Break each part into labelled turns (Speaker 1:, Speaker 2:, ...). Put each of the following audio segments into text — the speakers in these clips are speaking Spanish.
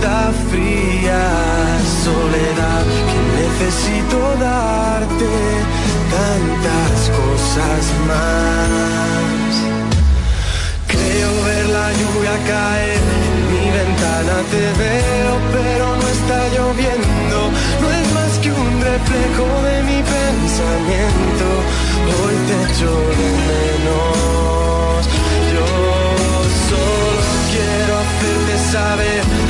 Speaker 1: Esta fría soledad que necesito darte tantas cosas más. Creo ver la lluvia caer en mi ventana, te veo pero no está lloviendo, no es más que un reflejo de mi pensamiento, hoy te echo de menos, yo solo quiero hacerte saber,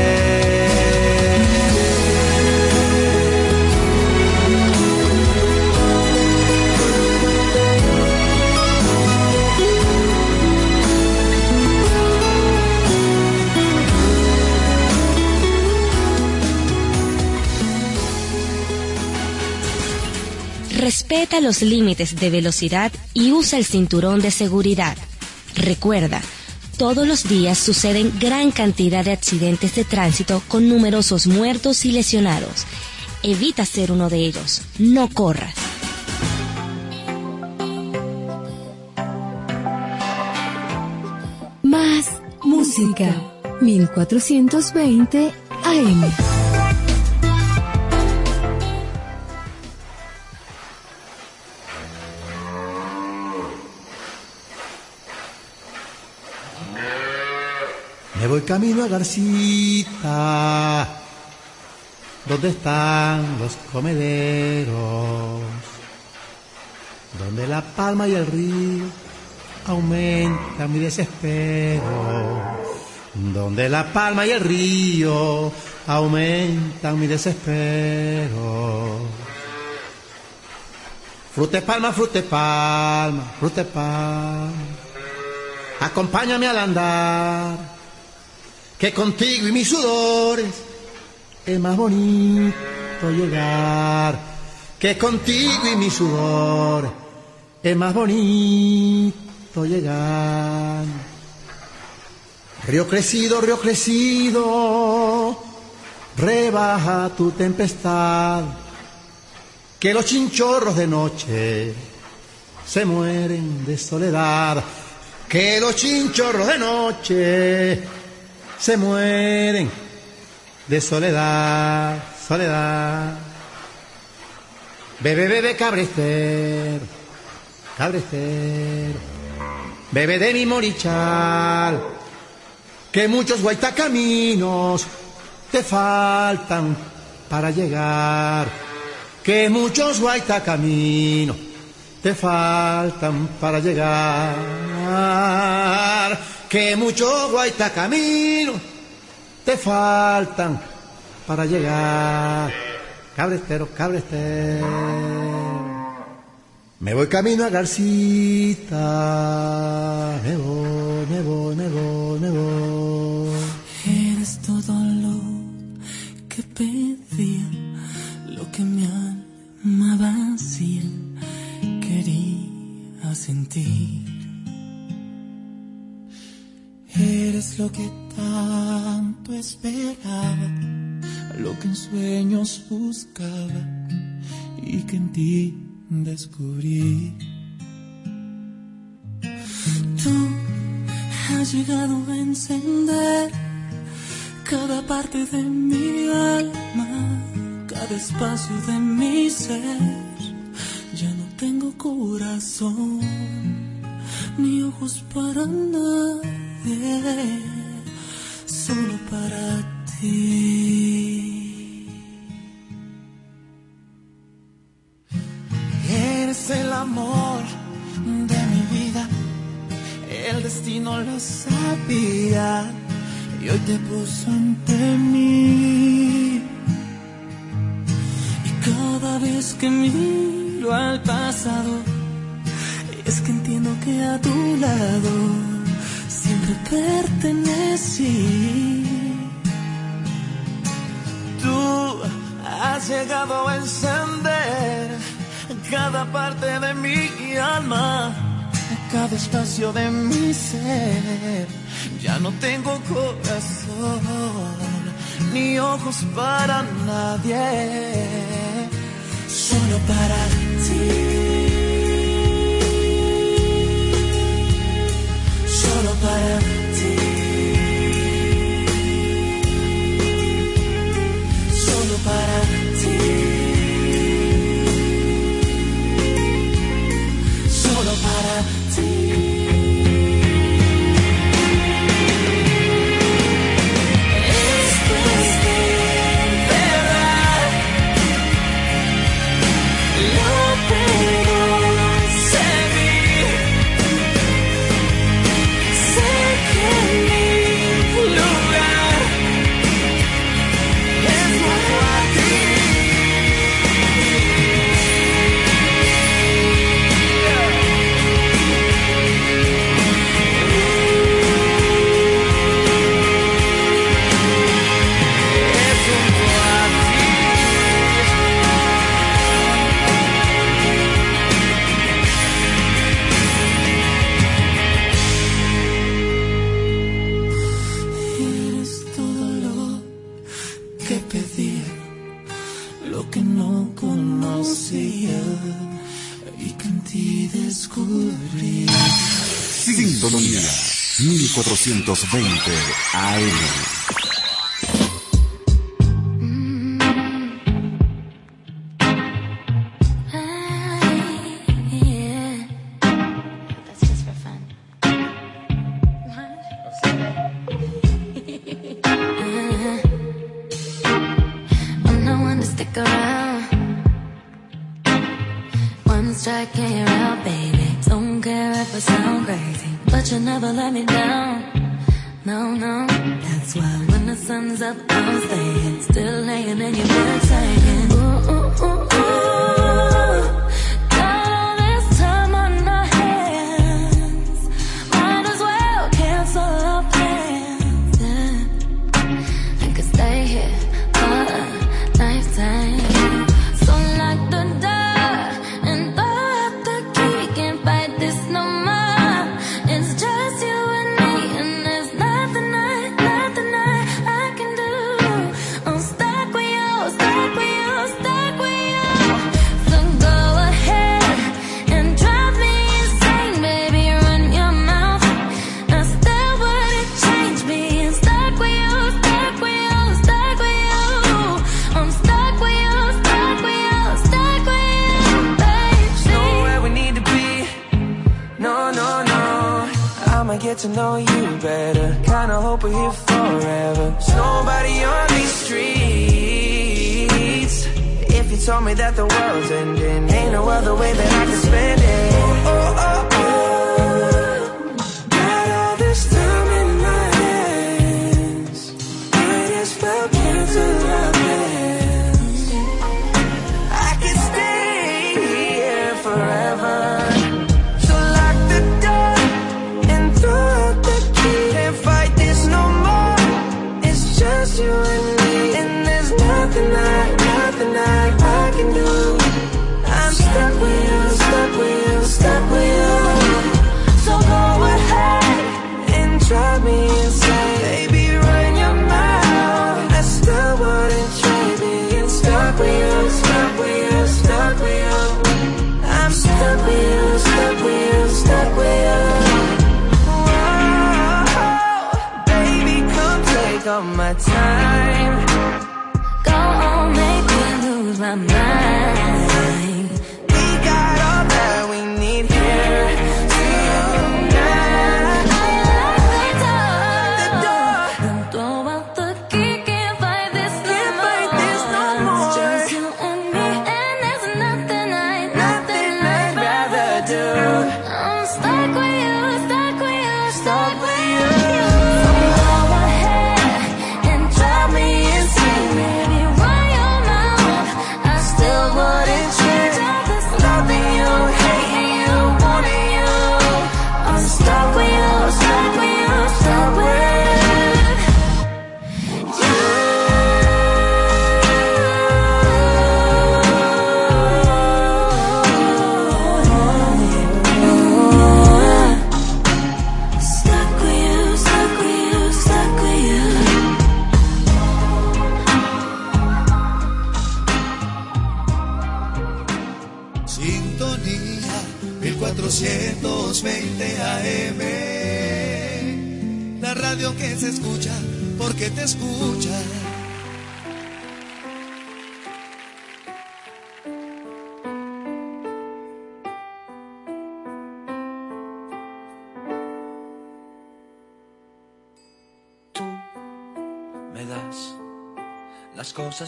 Speaker 2: Respeta los límites de velocidad y usa el cinturón de seguridad. Recuerda, todos los días suceden gran cantidad de accidentes de tránsito con numerosos muertos y lesionados. Evita ser uno de ellos. No corras.
Speaker 3: Más música. 1420 AM.
Speaker 4: Voy camino a Garcita, donde están los comederos, donde la palma y el río aumentan mi desespero, donde la palma y el río aumentan mi desespero. Frute palma, frute palma, frute palma. Acompáñame al andar, que contigo y mis sudores es más bonito llegar. Que contigo y mis sudores es más bonito llegar. Río crecido, río crecido, rebaja tu tempestad. Que los chinchorros de noche se mueren de soledad. Que los chinchorros de noche se mueren de soledad, soledad. Bebe, bebe, cabrester, cabrester. Bebe de mi morichal, que muchos guaitacaminos te faltan para llegar. Que muchos guaitacaminos te faltan para llegar. Que muchos guaitacaminos te faltan para llegar. Cabrestero, cabrestero. Me voy camino a Garcita. Me voy, me voy, me voy, me voy.
Speaker 5: Eres todo lo que pedía, lo que mi alma vacía quería sentir. Eres lo que tanto esperaba, lo que en sueños buscaba y que en ti descubrí. Tú has llegado a encender cada parte de mi alma, cada espacio de mi ser. Ya no tengo corazón ni ojos para solo para ti.
Speaker 6: Eres el amor de mi vida, el destino lo sabía y hoy te puso ante mí. Y cada vez que miro al pasado, es que entiendo que a tu lado siempre pertenecí. Tú has llegado a encender cada parte de mi alma, cada espacio de mi ser. Ya no tengo corazón ni ojos para nadie, solo para ti.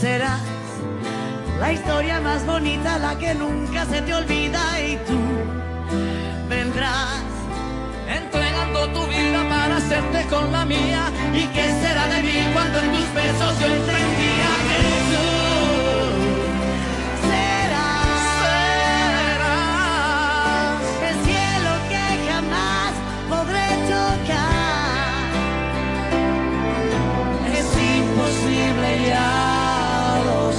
Speaker 7: Serás la historia más bonita, la que nunca se te olvida y tú vendrás
Speaker 8: entregando tu vida para hacerte con la mía. ¿Y qué será de mí cuando en tus besos yo entendía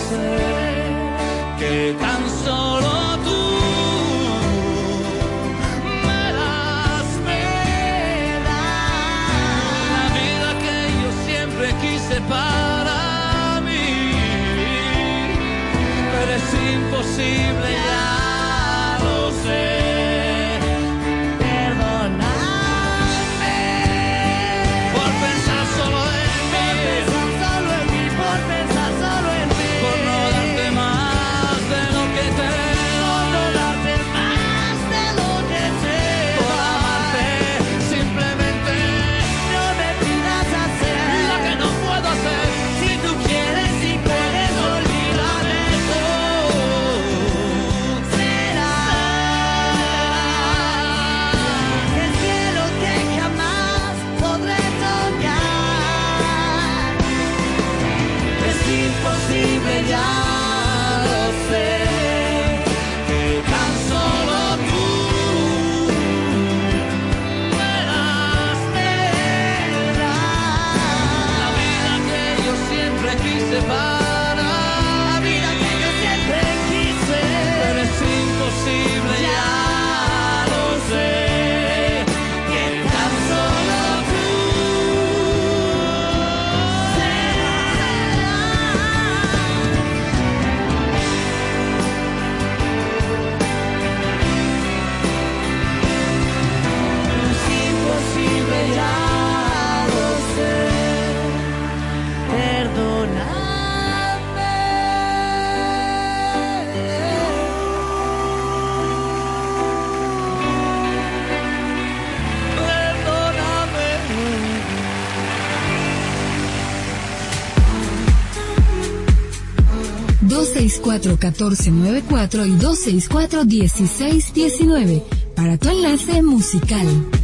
Speaker 8: sé, que tan solo tú me das, me la vida que yo siempre quise para mí. Pero es imposible, siempre
Speaker 9: 264-1494 y 264-1619 para tu enlace musical.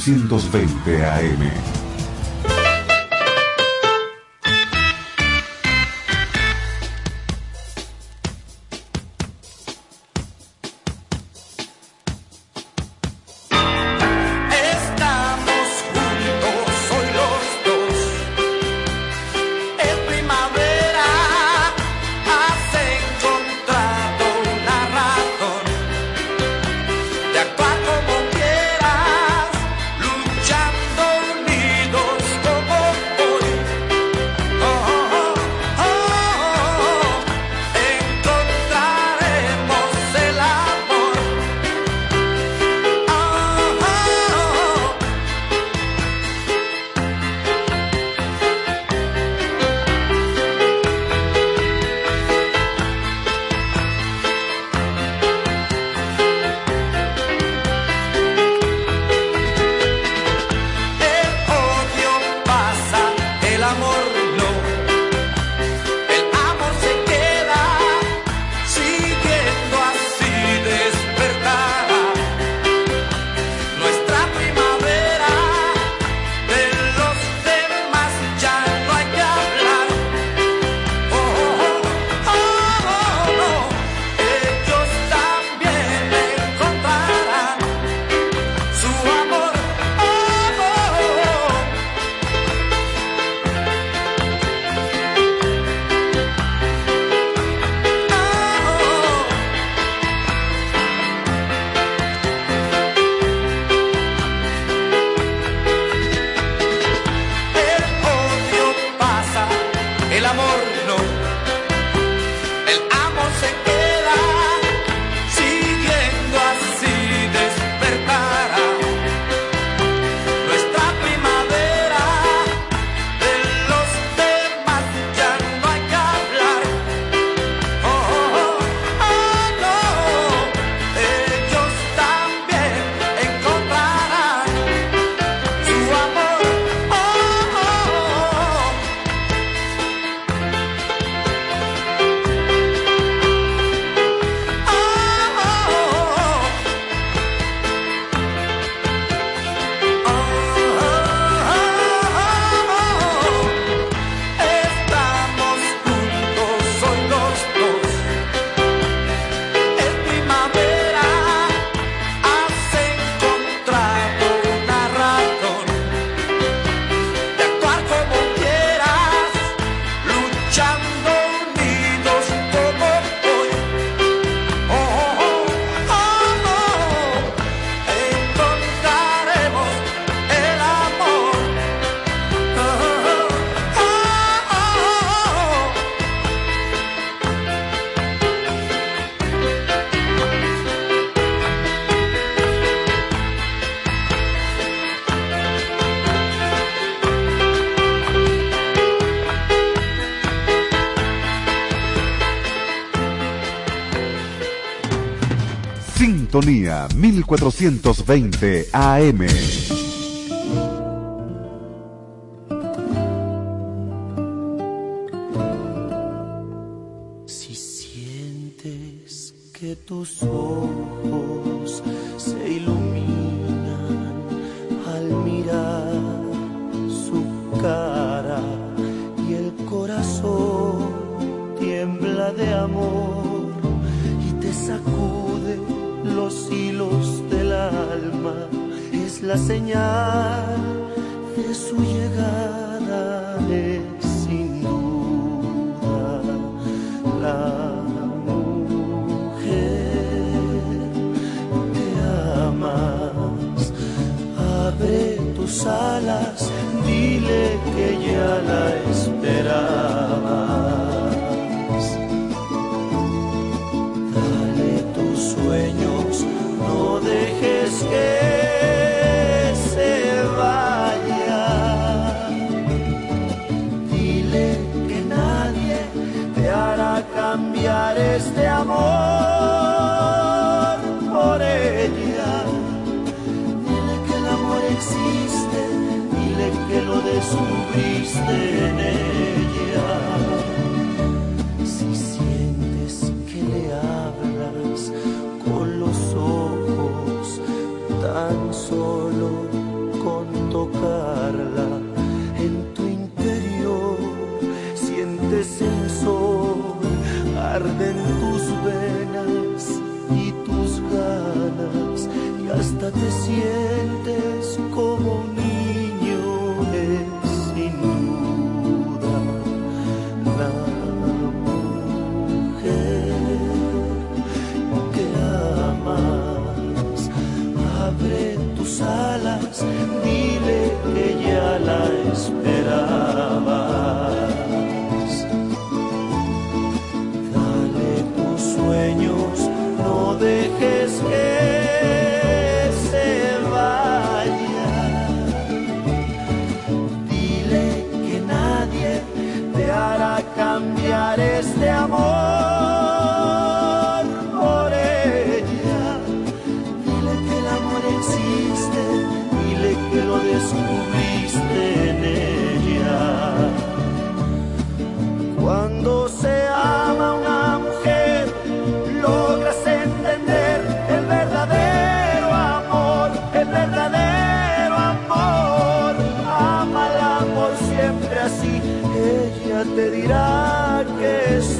Speaker 1: 420 AM. 420 AM.
Speaker 10: dile que ya la esperas. descubriste en ella. Si sientes que le hablas con los ojos, tan solo con tocarla en tu interior, sientes el sol, arden tus venas y tus ganas y hasta te sientes siempre así. Ella te dirá que es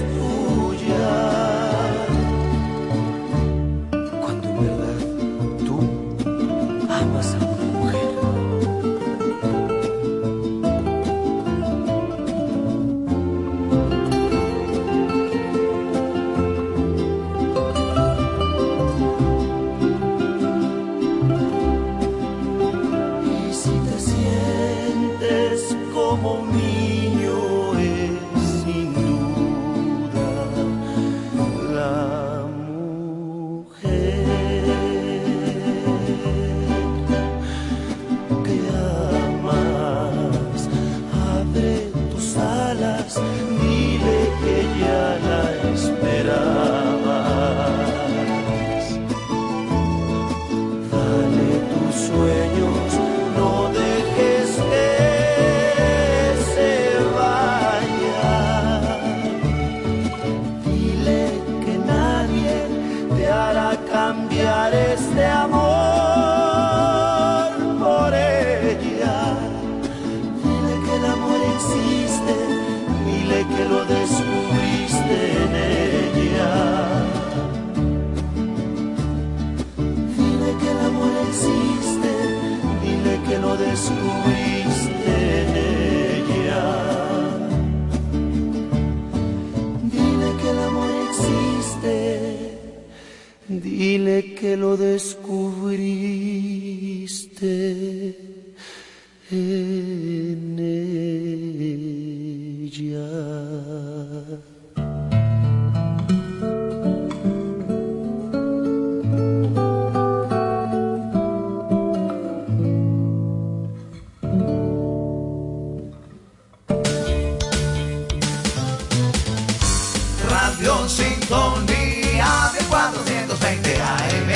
Speaker 11: Estación Sintonía de 420 AM.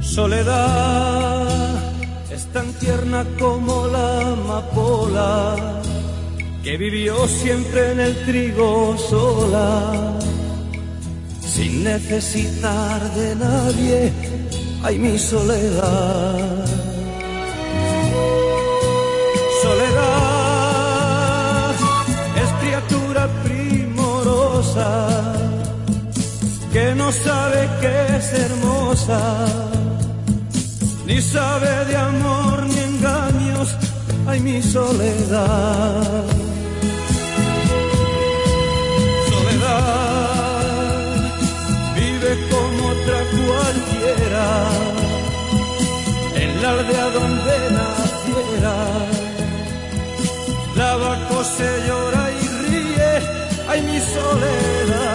Speaker 10: Soledad es tan tierna como la amapola que vivió siempre en el trigo sola, sin necesitar de nadie, ay mi soledad. Soledad es criatura primorosa, que no sabe que es hermosa, ni sabe de amor ni engaños, ay mi soledad. cualquiera en la aldea donde naciera. La vaca se llora y ríe, ay mi soledad.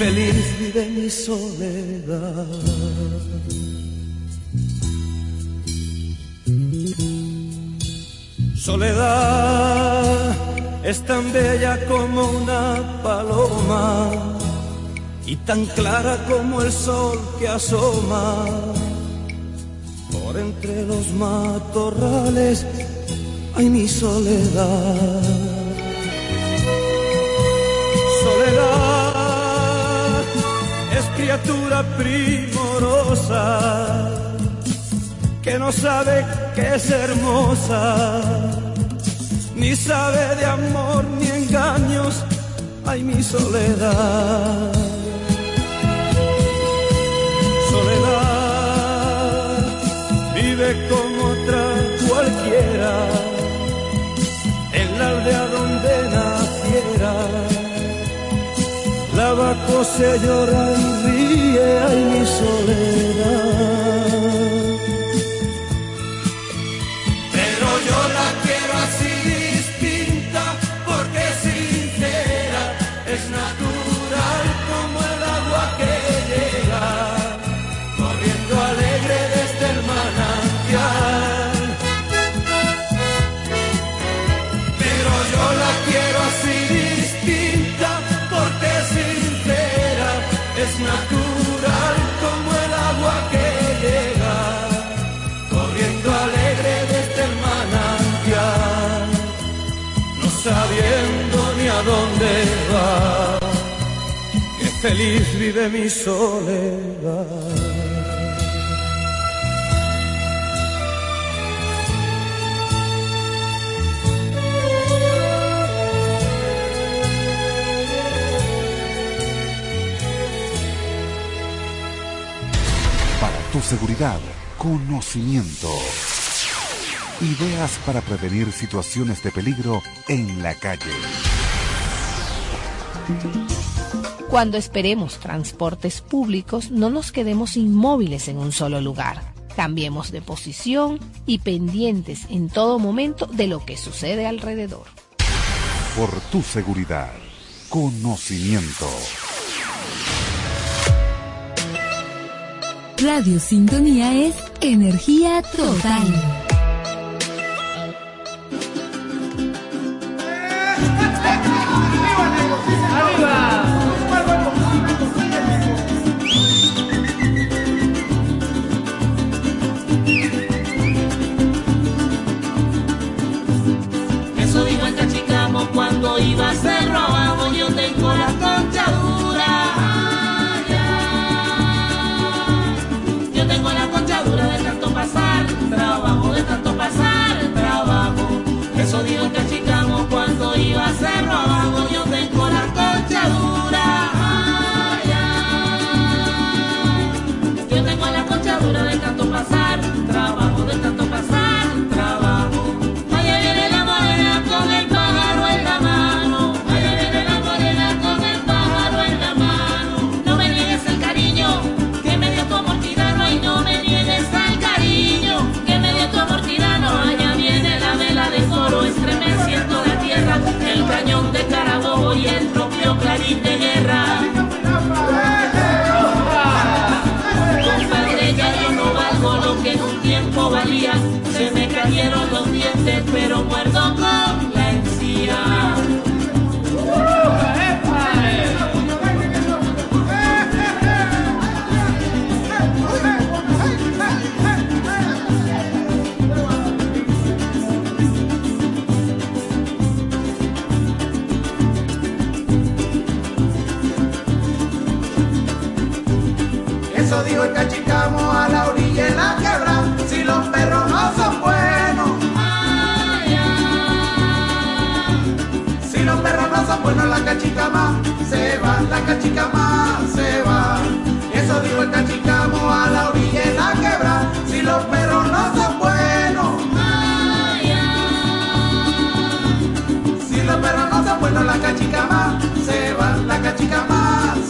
Speaker 12: Feliz vive mi soledad. Soledad es tan bella como una paloma y tan clara como el sol que asoma por entre los matorrales. Ay, mi soledad. Criatura primorosa que no sabe que es hermosa, ni sabe de amor ni engaños. Ay, mi soledad. Soledad vive como otra cualquiera en la aldea donde naciera. La vaca se llora y ríe, ay mi soledad. Feliz vive mi soledad.
Speaker 13: Para tu seguridad, conocimiento. Ideas para prevenir situaciones de peligro en la calle.
Speaker 14: Cuando esperemos transportes públicos, no nos quedemos inmóviles en un solo lugar. Cambiemos de posición y pendientes en todo momento de lo que sucede alrededor.
Speaker 13: Por tu seguridad, conocimiento.
Speaker 15: Radio Sintonía es energía total.
Speaker 11: Eso dijo el cachicamo a la orilla en la quebra. Si los perros no son buenos. Si los perros no son buenos, la cachicama se va, la cachicama se va. Eso dijo el cachicamo a la orilla en la quebra. Si los perros no son buenos. Si los perros no son buenos, la cachicama se va, la cachicama se va.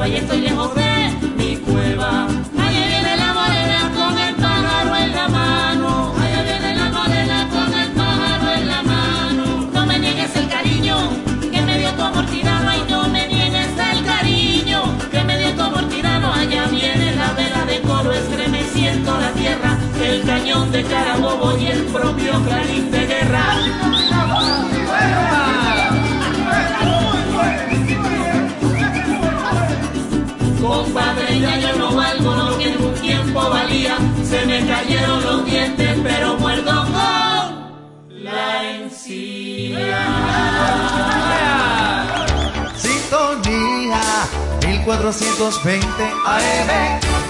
Speaker 15: Cueva y estoy lejos de mi cueva. Allá viene la morena con el pájaro en la mano. Allá viene la morena con el pájaro en la mano. No me niegues el cariño que me dio tu amor tirano. Ay, no me niegues el cariño que me dio tu amor tirano. Allá viene la vela de coro estremeciendo la tierra. El cañón de Carabobo y el propio clarín me cayeron los dientes, pero muerdo con la encía.
Speaker 11: Sintonía 1420 AM.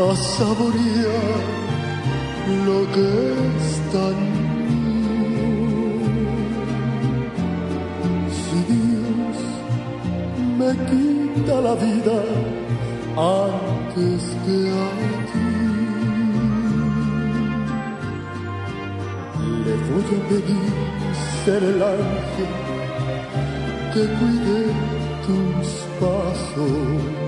Speaker 16: A saborear lo que es tan. Si Dios me quita la vida antes que a ti, le voy a pedir ser el ángel que cuide tus pasos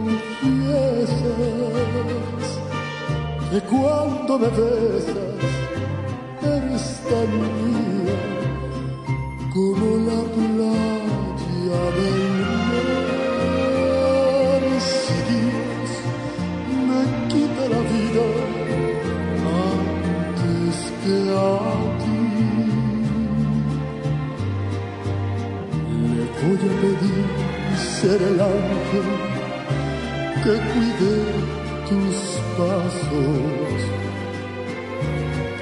Speaker 16: que cuando me besas eres tan mía como la playa del mar. Si Dios me quita la vida antes que a ti, le voy a pedir ser el ángel que cuide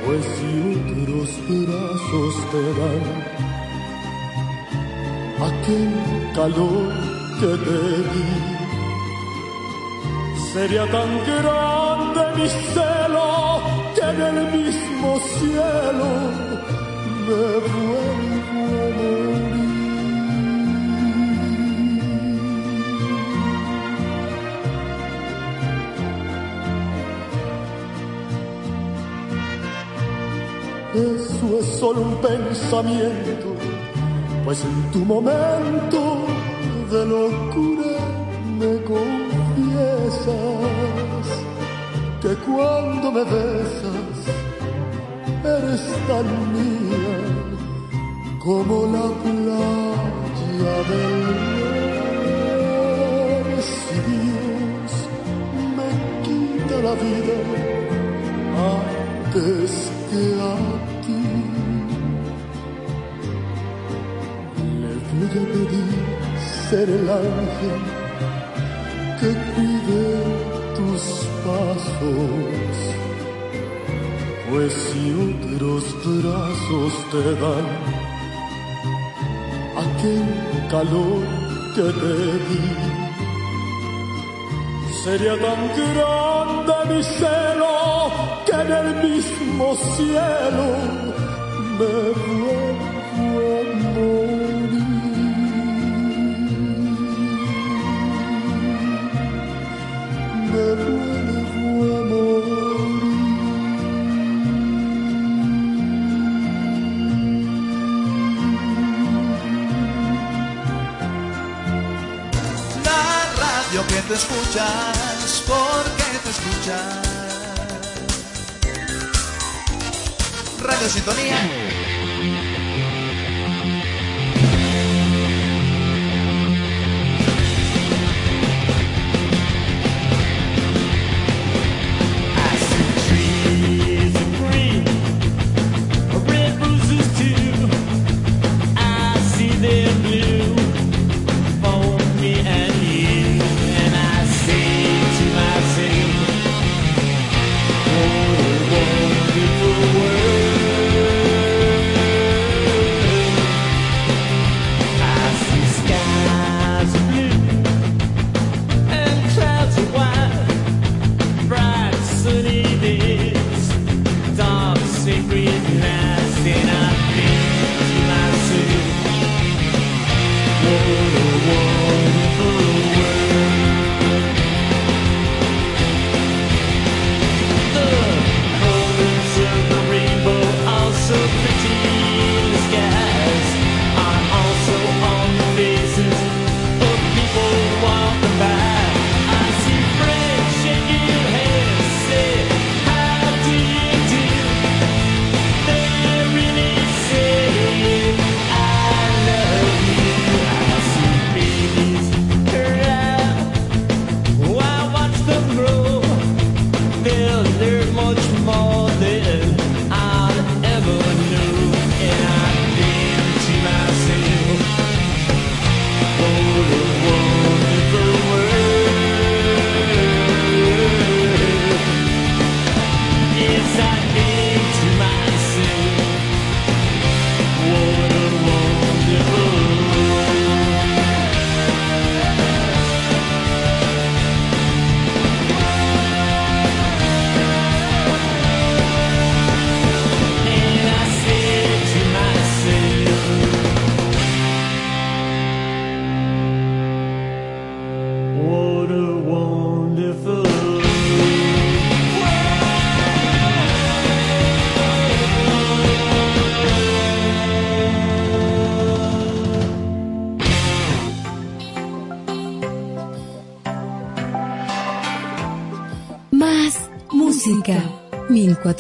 Speaker 16: pues si otros brazos te dan. Aquel calor que te di, sería tan grande mi celo que en el mismo cielo me vuelvo Eso es solo un pensamiento, pues en tu momento de locura me confiesas que cuando me besas eres tan mía como la playa del mar. Si Dios me quita la vida antes que a pedir ser el ángel que cuide tus pasos, pues si otros brazos te dan pequeño calor que te di. Sería tan grande mi celo que en el mismo cielo me vuelvo
Speaker 17: Sintonía.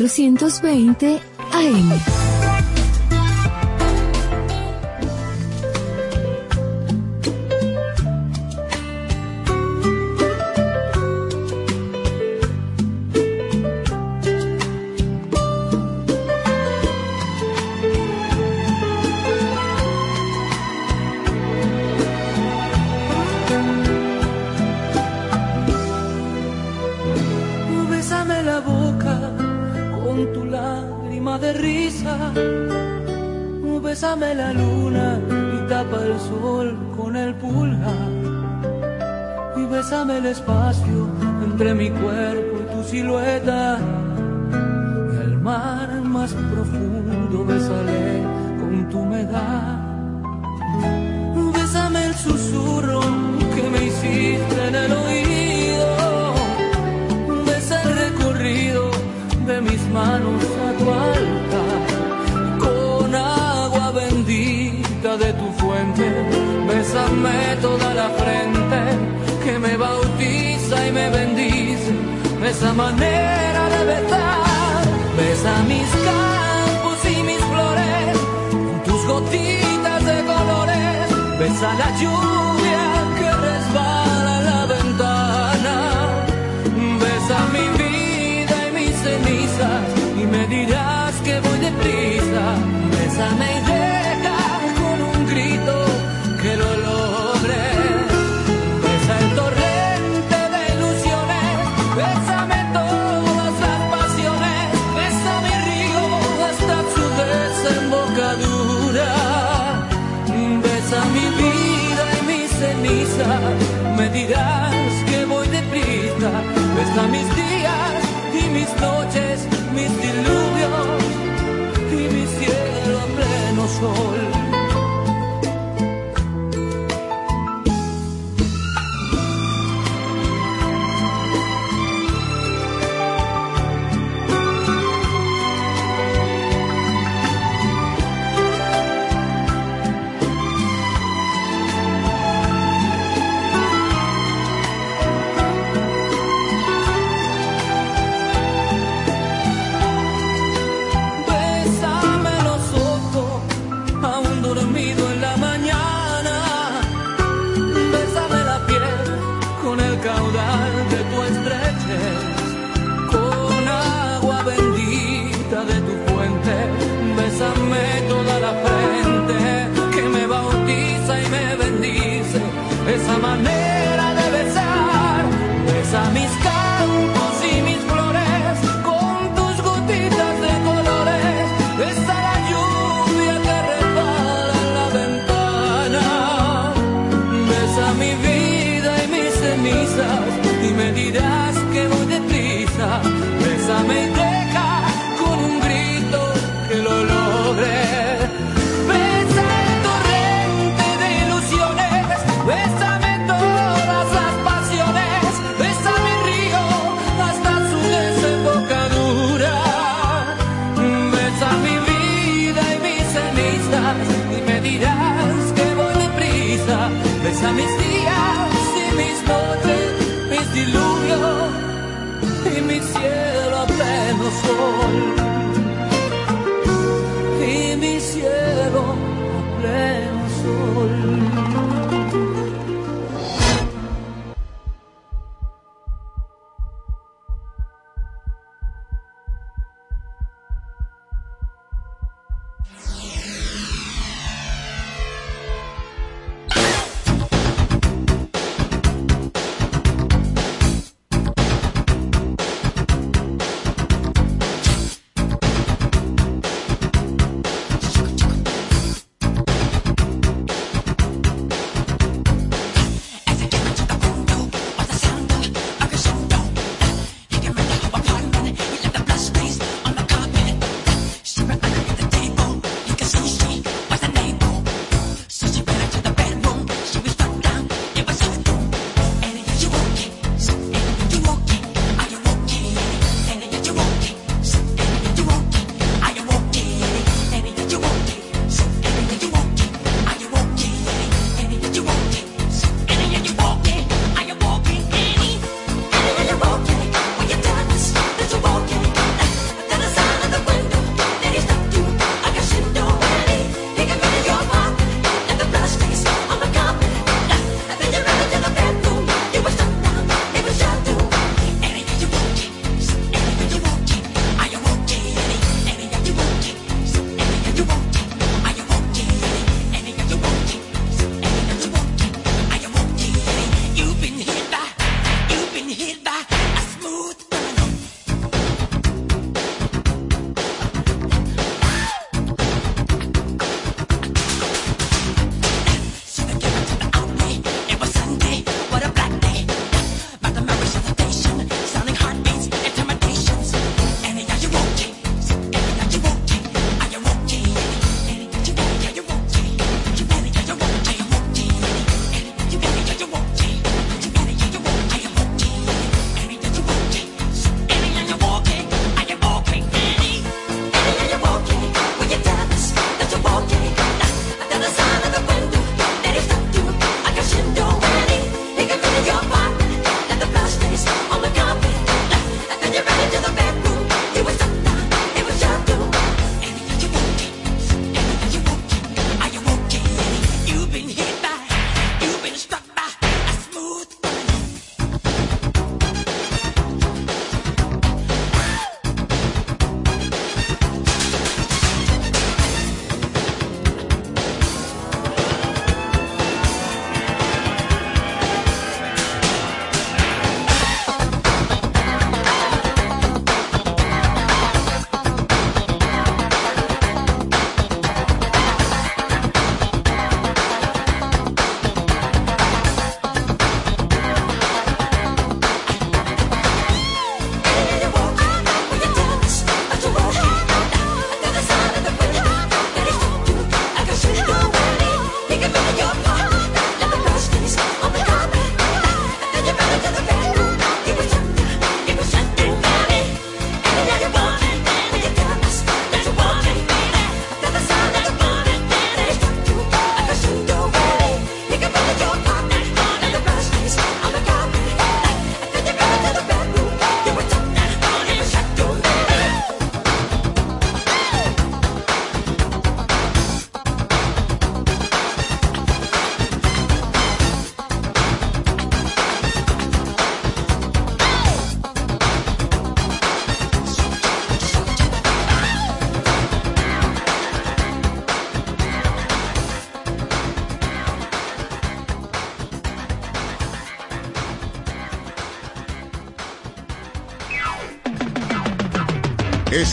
Speaker 9: 1420 AM.
Speaker 18: Besa mis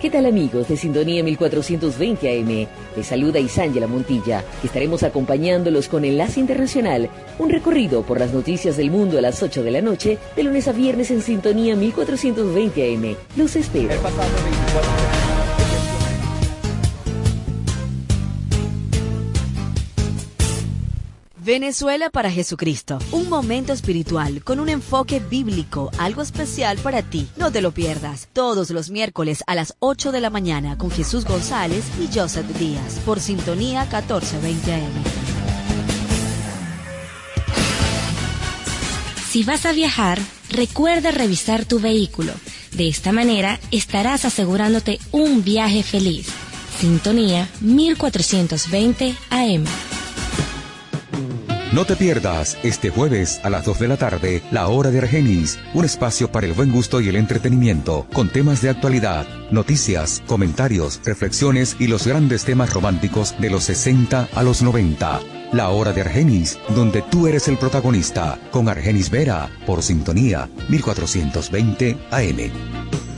Speaker 19: ¿Qué tal amigos de Sintonía 1420 AM? Les saluda Isángela Montilla, estaremos acompañándolos con Enlace Internacional, un recorrido por las noticias del mundo a las 8 de la noche, de lunes a viernes en Sintonía 1420 AM. Los espero.
Speaker 20: Venezuela para Jesucristo, un momento espiritual con un enfoque bíblico, algo especial para ti. No te lo pierdas. Todos los miércoles a las 8 de la mañana con Jesús González y Joseph Díaz por Sintonía 1420 AM.
Speaker 2: Si vas a viajar, recuerda revisar tu vehículo. De esta manera estarás asegurándote un viaje feliz. Sintonía 1420 AM.
Speaker 21: No te pierdas este jueves a las 2 de la tarde La Hora de Argenis, un espacio para el buen gusto y el entretenimiento, con temas de actualidad, noticias, comentarios, reflexiones y los grandes temas románticos de los 60 a los 90. La Hora de Argenis, donde tú eres el protagonista, con Argenis Vera, por sintonía 1420 AM.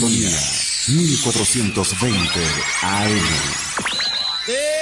Speaker 13: Sintonía 1420 AM.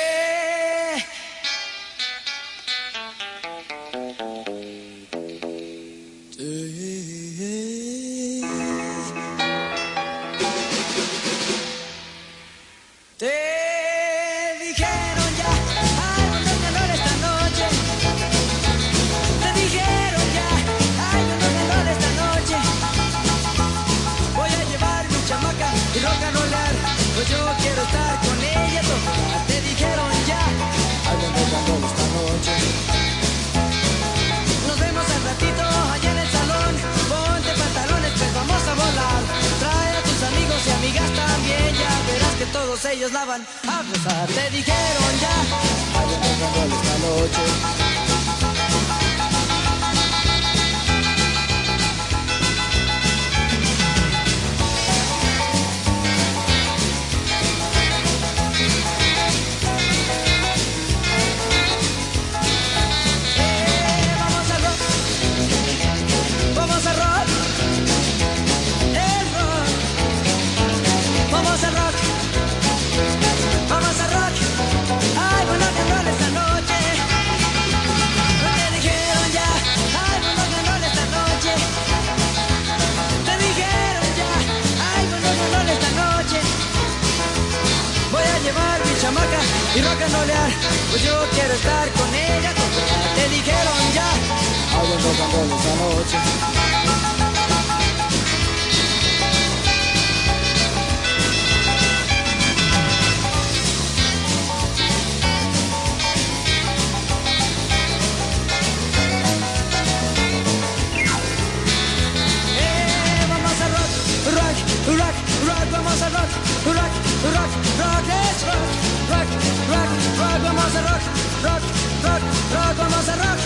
Speaker 8: Rock,
Speaker 22: rock, rock, vamos a rock, rock, rock, rock, es rock, rock, rock, a rock, rock, rock, rock, rock.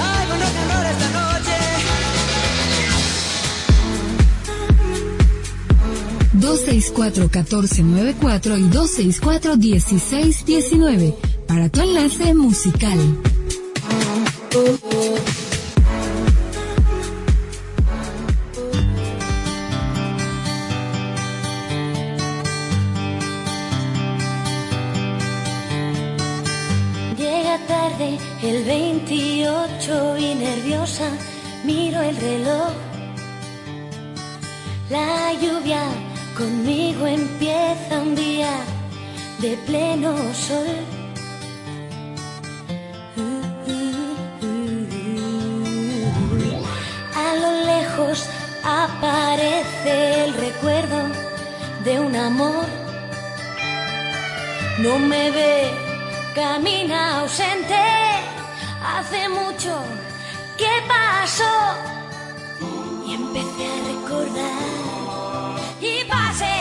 Speaker 22: Ay, con rock and roll esta noche.
Speaker 9: 264-1494 y 264-1619 para tu enlace musical.
Speaker 6: Miro el reloj. La lluvia conmigo empieza un día de pleno sol. A lo lejos aparece el recuerdo de un amor. No me ve, camina ausente. Hace mucho que pasó y empecé a recordar. Y pasé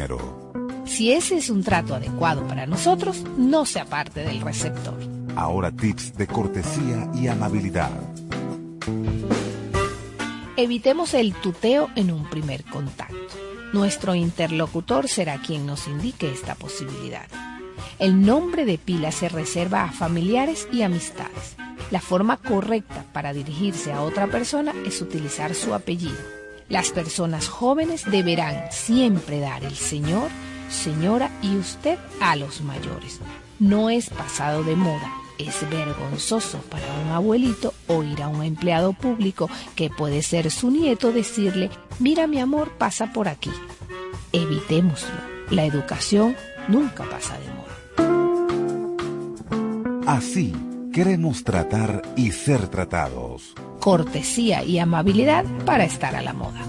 Speaker 1: primero.
Speaker 14: Si ese es un trato adecuado para nosotros, no se aparte del receptor.
Speaker 1: Ahora tips de cortesía y amabilidad.
Speaker 14: Evitemos el tuteo en un primer contacto. Nuestro interlocutor será quien nos indique esta posibilidad. El nombre de pila se reserva a familiares y amistades. La forma correcta para dirigirse a otra persona es utilizar su apellido. Las personas jóvenes deberán siempre dar el señor, señora y usted a los mayores. no es pasado de moda. Es vergonzoso para un abuelito oír a un empleado público que puede ser su nieto decirle, mira mi amor, pasa por aquí. Evitémoslo. La educación nunca pasa de moda.
Speaker 13: Así queremos tratar y ser tratados.
Speaker 14: Cortesía y amabilidad para estar a la moda.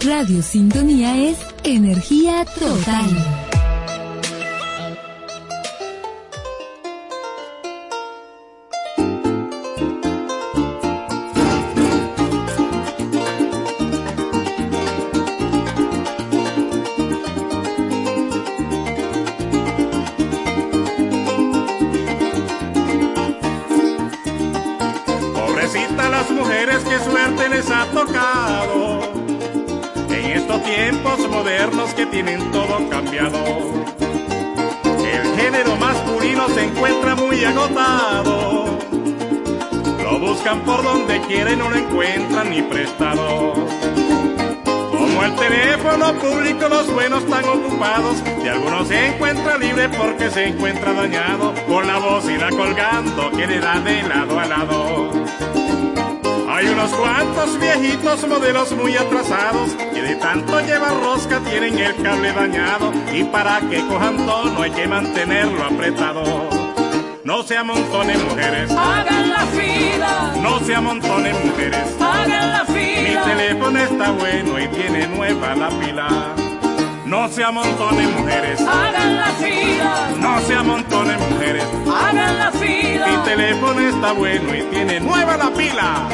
Speaker 23: Radio Sintonía es energía total.
Speaker 24: Muy atrasados que de tanto llevar rosca tienen el cable dañado y para que cojan tono hay que mantenerlo apretado. No se amontonen mujeres,
Speaker 9: Hagan la fila,
Speaker 24: no se amontonen mujeres.
Speaker 9: hagan la
Speaker 24: Mi
Speaker 9: fila.
Speaker 24: teléfono está bueno y tiene nueva la pila. No se amontonen mujeres,
Speaker 9: Hagan la fila,
Speaker 24: no se amontonen mujeres.
Speaker 9: hagan la
Speaker 24: Mi
Speaker 9: fila.
Speaker 24: teléfono está bueno y tiene nueva la pila.